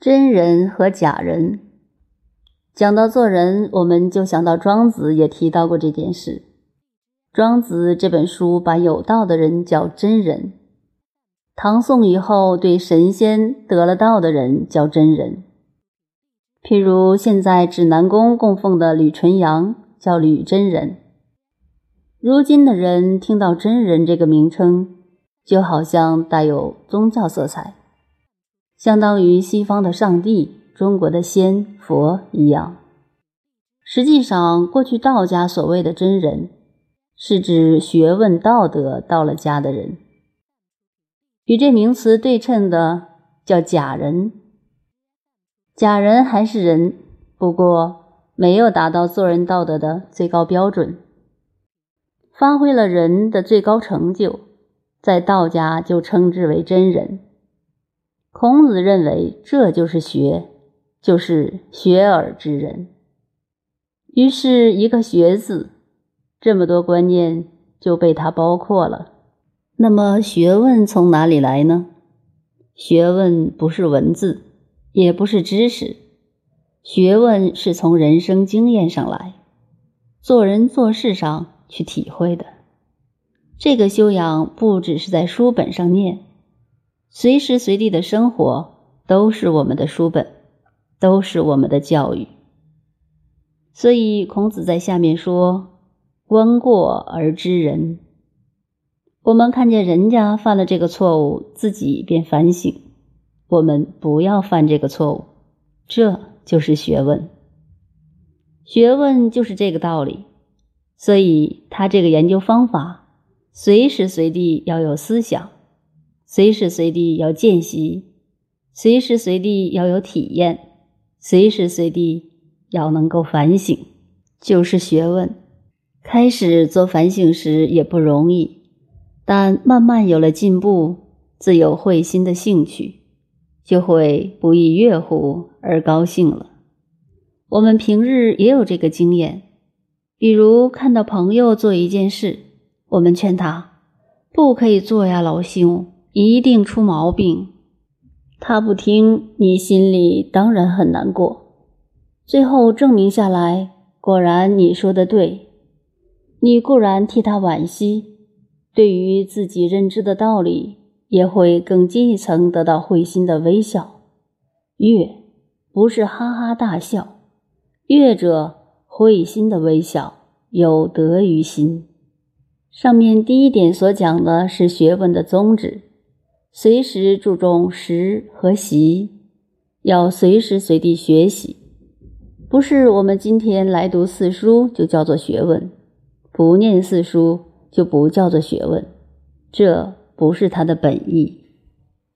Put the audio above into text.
真人和假人，讲到做人，我们就想到庄子也提到过这件事。庄子这本书把有道的人叫真人，唐宋以后对神仙得了道的人叫真人。譬如现在指南宫供奉的吕纯阳叫吕真人。如今的人听到真人这个名称，就好像带有宗教色彩。相当于西方的上帝、中国的仙佛一样。实际上，过去道家所谓的真人，是指学问道德到了家的人。与这名词对称的叫假人。假人还是人，不过没有达到做人道德的最高标准，发挥了人的最高成就，在道家就称之为真人。孔子认为这就是学，就是学而知人。于是，一个“学”字，这么多观念就被他包括了。那么，学问从哪里来呢？学问不是文字，也不是知识，学问是从人生经验上来，做人做事上去体会的。这个修养不只是在书本上念。随时随地的生活都是我们的书本，都是我们的教育。所以孔子在下面说：“观过而知人。”我们看见人家犯了这个错误，自己便反省，我们不要犯这个错误。这就是学问，学问就是这个道理。所以他这个研究方法，随时随地要有思想。随时随地要见习，随时随地要有体验，随时随地要能够反省，就是学问。开始做反省时也不容易，但慢慢有了进步，自有会心的兴趣，就会不亦乐乎而高兴了。我们平日也有这个经验，比如看到朋友做一件事，我们劝他不可以做呀，老兄。一定出毛病，他不听，你心里当然很难过。最后证明下来，果然你说的对，你固然替他惋惜，对于自己认知的道理，也会更进一层得到会心的微笑。悦不是哈哈大笑，悦者会心的微笑，有得于心。上面第一点所讲的是学问的宗旨。随时注重食和习，要随时随地学习。不是我们今天来读四书就叫做学问，不念四书就不叫做学问，这不是他的本意。